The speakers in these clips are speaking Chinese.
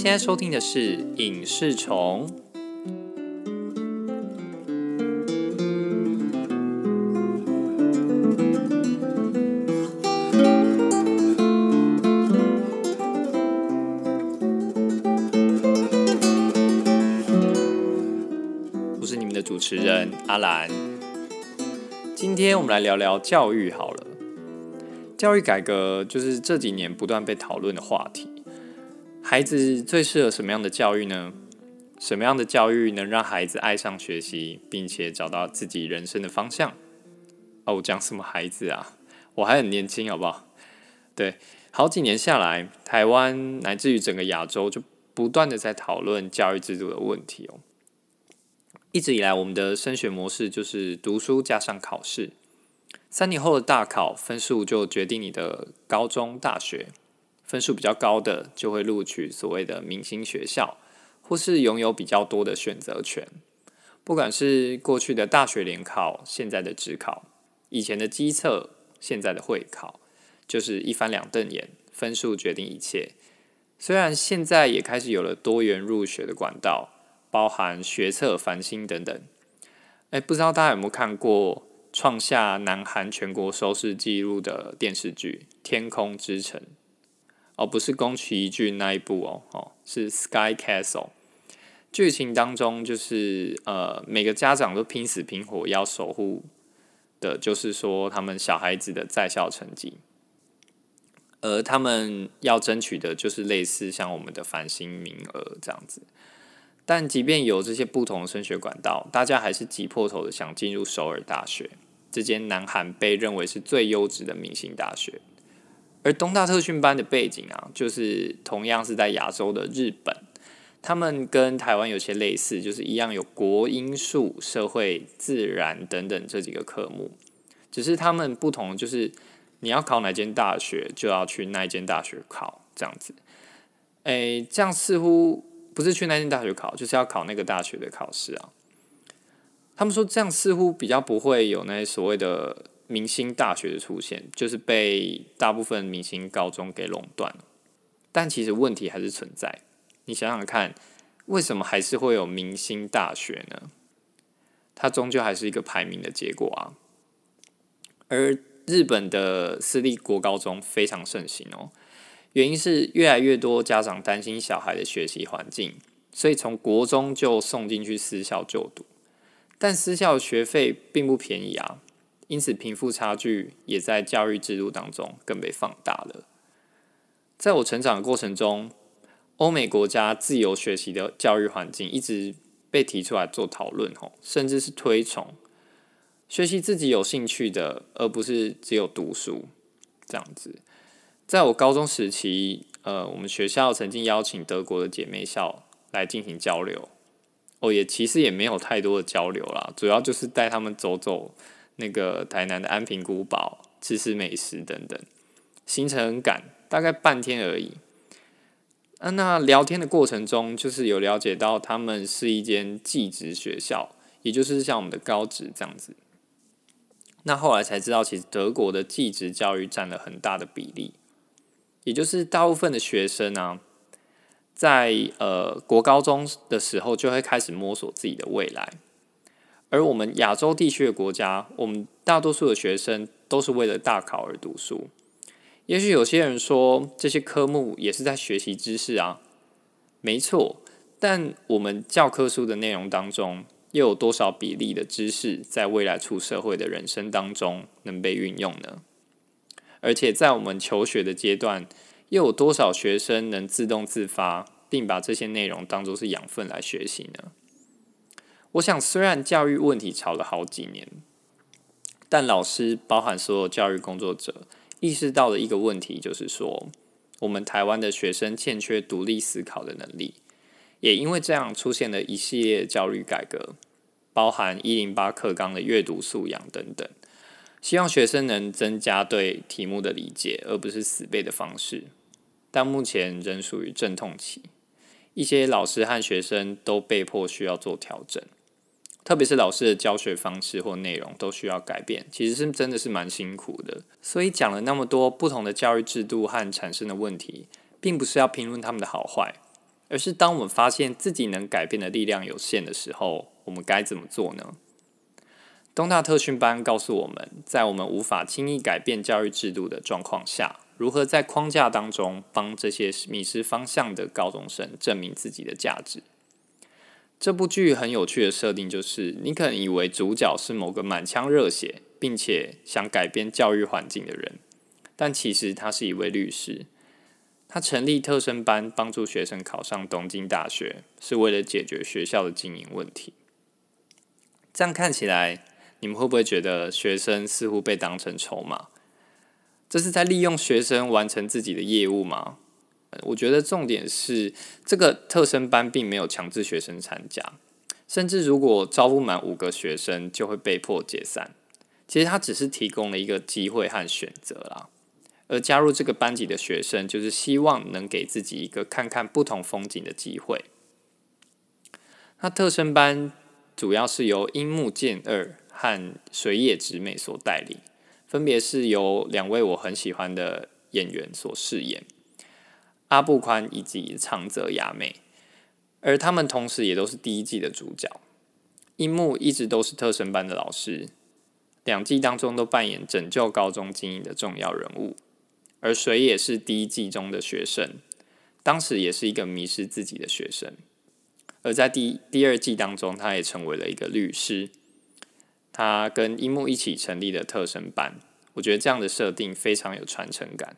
现在收听的是《影视虫》。我是你们的主持人阿兰。今天我们来聊聊教育好了。教育改革就是这几年不断被讨论的话题。孩子最适合什么样的教育呢？什么样的教育能让孩子爱上学习，并且找到自己人生的方向？哦，讲什么孩子啊？我还很年轻，好不好？对，好几年下来，台湾乃至于整个亚洲就不断的在讨论教育制度的问题哦。一直以来，我们的升学模式就是读书加上考试。三年后的大考分数就决定你的高中、大学，分数比较高的就会录取所谓的明星学校，或是拥有比较多的选择权。不管是过去的大学联考，现在的职考，以前的基测，现在的会考，就是一翻两瞪眼，分数决定一切。虽然现在也开始有了多元入学的管道，包含学测、繁星等等。哎，不知道大家有没有看过？创下南韩全国收视纪录的电视剧《天空之城》哦，不是宫崎骏那一部哦，哦是《Sky Castle》。剧情当中就是呃，每个家长都拼死拼活要守护的，就是说他们小孩子的在校成绩，而他们要争取的就是类似像我们的繁星名额这样子。但即便有这些不同的升学管道，大家还是挤破头的想进入首尔大学。这间南韩被认为是最优质的明星大学，而东大特训班的背景啊，就是同样是在亚洲的日本，他们跟台湾有些类似，就是一样有国英数、社会、自然等等这几个科目，只是他们不同，就是你要考哪间大学，就要去那间大学考这样子。诶，这样似乎不是去那间大学考，就是要考那个大学的考试啊。他们说这样似乎比较不会有那些所谓的明星大学的出现，就是被大部分明星高中给垄断了。但其实问题还是存在。你想想看，为什么还是会有明星大学呢？它终究还是一个排名的结果啊。而日本的私立国高中非常盛行哦，原因是越来越多家长担心小孩的学习环境，所以从国中就送进去私校就读。但私校学费并不便宜啊，因此贫富差距也在教育制度当中更被放大了。在我成长的过程中，欧美国家自由学习的教育环境一直被提出来做讨论，吼，甚至是推崇学习自己有兴趣的，而不是只有读书这样子。在我高中时期，呃，我们学校曾经邀请德国的姐妹校来进行交流。哦，也其实也没有太多的交流啦，主要就是带他们走走那个台南的安平古堡，吃吃美食等等，行程很赶，大概半天而已。啊，那聊天的过程中，就是有了解到他们是一间技职学校，也就是像我们的高职这样子。那后来才知道，其实德国的技职教育占了很大的比例，也就是大部分的学生啊。在呃国高中的时候，就会开始摸索自己的未来。而我们亚洲地区的国家，我们大多数的学生都是为了大考而读书。也许有些人说，这些科目也是在学习知识啊，没错。但我们教科书的内容当中，又有多少比例的知识，在未来出社会的人生当中能被运用呢？而且在我们求学的阶段，又有多少学生能自动自发，并把这些内容当作是养分来学习呢？我想，虽然教育问题吵了好几年，但老师，包含所有教育工作者，意识到的一个问题，就是说，我们台湾的学生欠缺独立思考的能力，也因为这样，出现了一系列教育改革，包含一零八课纲的阅读素养等等。希望学生能增加对题目的理解，而不是死背的方式。但目前仍属于阵痛期，一些老师和学生都被迫需要做调整，特别是老师的教学方式或内容都需要改变。其实是真的是蛮辛苦的。所以讲了那么多不同的教育制度和产生的问题，并不是要评论他们的好坏，而是当我们发现自己能改变的力量有限的时候，我们该怎么做呢？东大特训班告诉我们，在我们无法轻易改变教育制度的状况下，如何在框架当中帮这些迷失方向的高中生证明自己的价值。这部剧很有趣的设定就是，你可能以为主角是某个满腔热血并且想改变教育环境的人，但其实他是一位律师。他成立特生班，帮助学生考上东京大学，是为了解决学校的经营问题。这样看起来。你们会不会觉得学生似乎被当成筹码？这是在利用学生完成自己的业务吗？我觉得重点是这个特生班并没有强制学生参加，甚至如果招不满五个学生就会被迫解散。其实他只是提供了一个机会和选择啦，而加入这个班级的学生就是希望能给自己一个看看不同风景的机会。那特生班主要是由樱木健二。和水野直美所带领，分别是由两位我很喜欢的演员所饰演阿部宽以及长泽雅美，而他们同时也都是第一季的主角。樱木一直都是特生班的老师，两季当中都扮演拯救高中精英的重要人物，而水也是第一季中的学生，当时也是一个迷失自己的学生，而在第第二季当中，他也成为了一个律师。他跟樱木一起成立的特生班，我觉得这样的设定非常有传承感。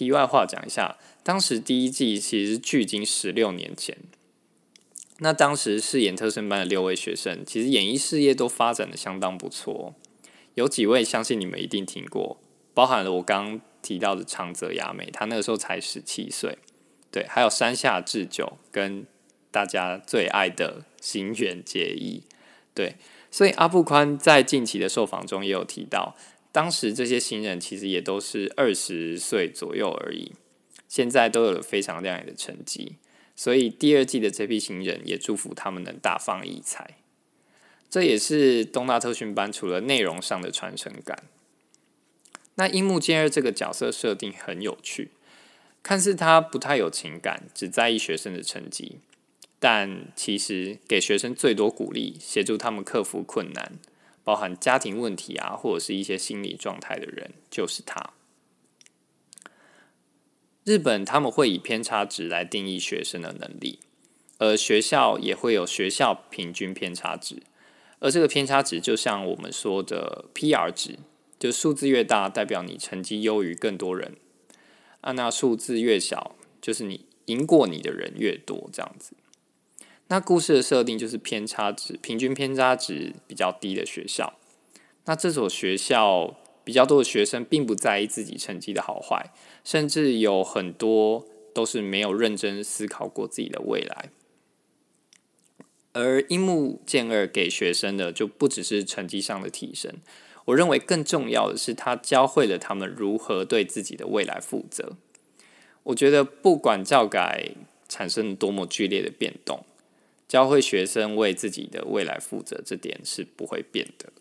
题外话讲一下，当时第一季其实距今十六年前，那当时饰演特生班的六位学生，其实演艺事业都发展的相当不错。有几位相信你们一定听过，包含了我刚刚提到的长泽雅美，她那个时候才十七岁，对，还有山下智久跟大家最爱的新垣结衣，对。所以阿布宽在近期的受访中也有提到，当时这些新人其实也都是二十岁左右而已，现在都有了非常亮眼的成绩。所以第二季的这批新人也祝福他们能大放异彩。这也是东大特训班除了内容上的传承感。那樱木健二这个角色设定很有趣，看似他不太有情感，只在意学生的成绩。但其实给学生最多鼓励，协助他们克服困难，包含家庭问题啊，或者是一些心理状态的人，就是他。日本他们会以偏差值来定义学生的能力，而学校也会有学校平均偏差值，而这个偏差值就像我们说的 PR 值，就数字越大，代表你成绩优于更多人；啊，那数字越小，就是你赢过你的人越多，这样子。那故事的设定就是偏差值平均偏差值比较低的学校。那这所学校比较多的学生并不在意自己成绩的好坏，甚至有很多都是没有认真思考过自己的未来。而樱木健二给学生的就不只是成绩上的提升，我认为更重要的是他教会了他们如何对自己的未来负责。我觉得不管教改产生多么剧烈的变动。教会学生为自己的未来负责，这点是不会变的。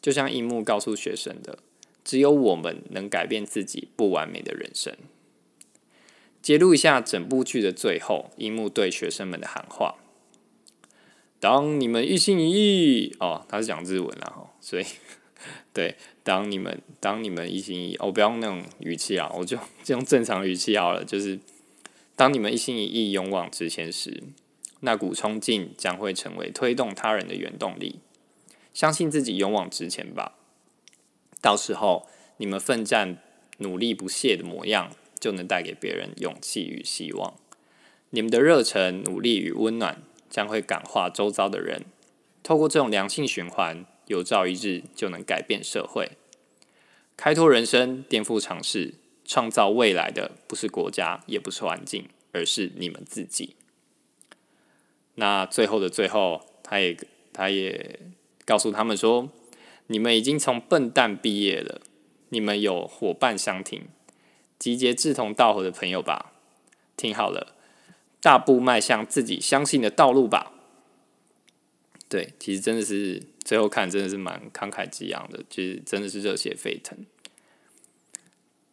就像樱木告诉学生的：“只有我们能改变自己不完美的人生。”揭露一下整部剧的最后，樱木对学生们的喊话：“当你们一心一意哦，他是讲日文啦，哈，所以对，当你们当你们一心一意，我不要用那种语气啊，我 就用正常语气好了，就是当你们一心一意勇往直前时。”那股冲劲将会成为推动他人的原动力。相信自己，勇往直前吧。到时候，你们奋战、努力不懈的模样，就能带给别人勇气与希望。你们的热忱、努力与温暖，将会感化周遭的人。透过这种良性循环，有朝一日就能改变社会，开拓人生，颠覆尝试，创造未来的不是国家，也不是环境，而是你们自己。那最后的最后，他也他也告诉他们说：“你们已经从笨蛋毕业了，你们有伙伴相挺，集结志同道合的朋友吧。听好了，大步迈向自己相信的道路吧。”对，其实真的是最后看真的是蛮慷慨激昂的，其实真的是热血沸腾。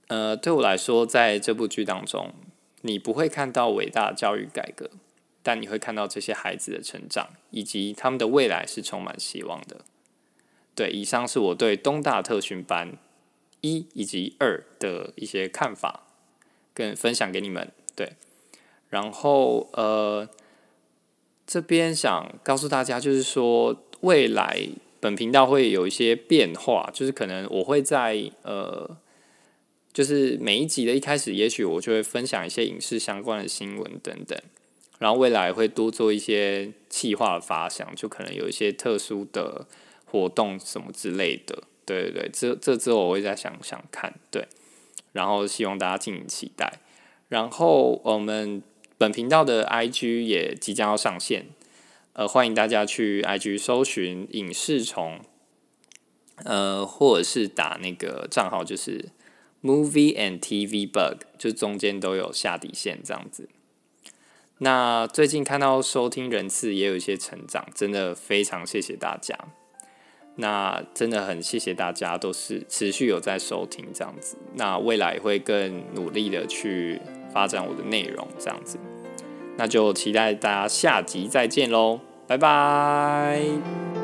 呃，对我来说，在这部剧当中。你不会看到伟大的教育改革，但你会看到这些孩子的成长，以及他们的未来是充满希望的。对，以上是我对东大特训班一以及二的一些看法，跟分享给你们。对，然后呃，这边想告诉大家，就是说未来本频道会有一些变化，就是可能我会在呃。就是每一集的一开始，也许我就会分享一些影视相关的新闻等等，然后未来会多做一些企划的发想，就可能有一些特殊的活动什么之类的。对对对，这这之后我会再想想看。对，然后希望大家敬请期待。然后我们本频道的 IG 也即将要上线，呃，欢迎大家去 IG 搜寻影视虫，呃，或者是打那个账号就是。Movie and TV Bug 就中间都有下底线这样子。那最近看到收听人次也有一些成长，真的非常谢谢大家。那真的很谢谢大家都是持续有在收听这样子。那未来会更努力的去发展我的内容这样子。那就期待大家下集再见喽，拜拜。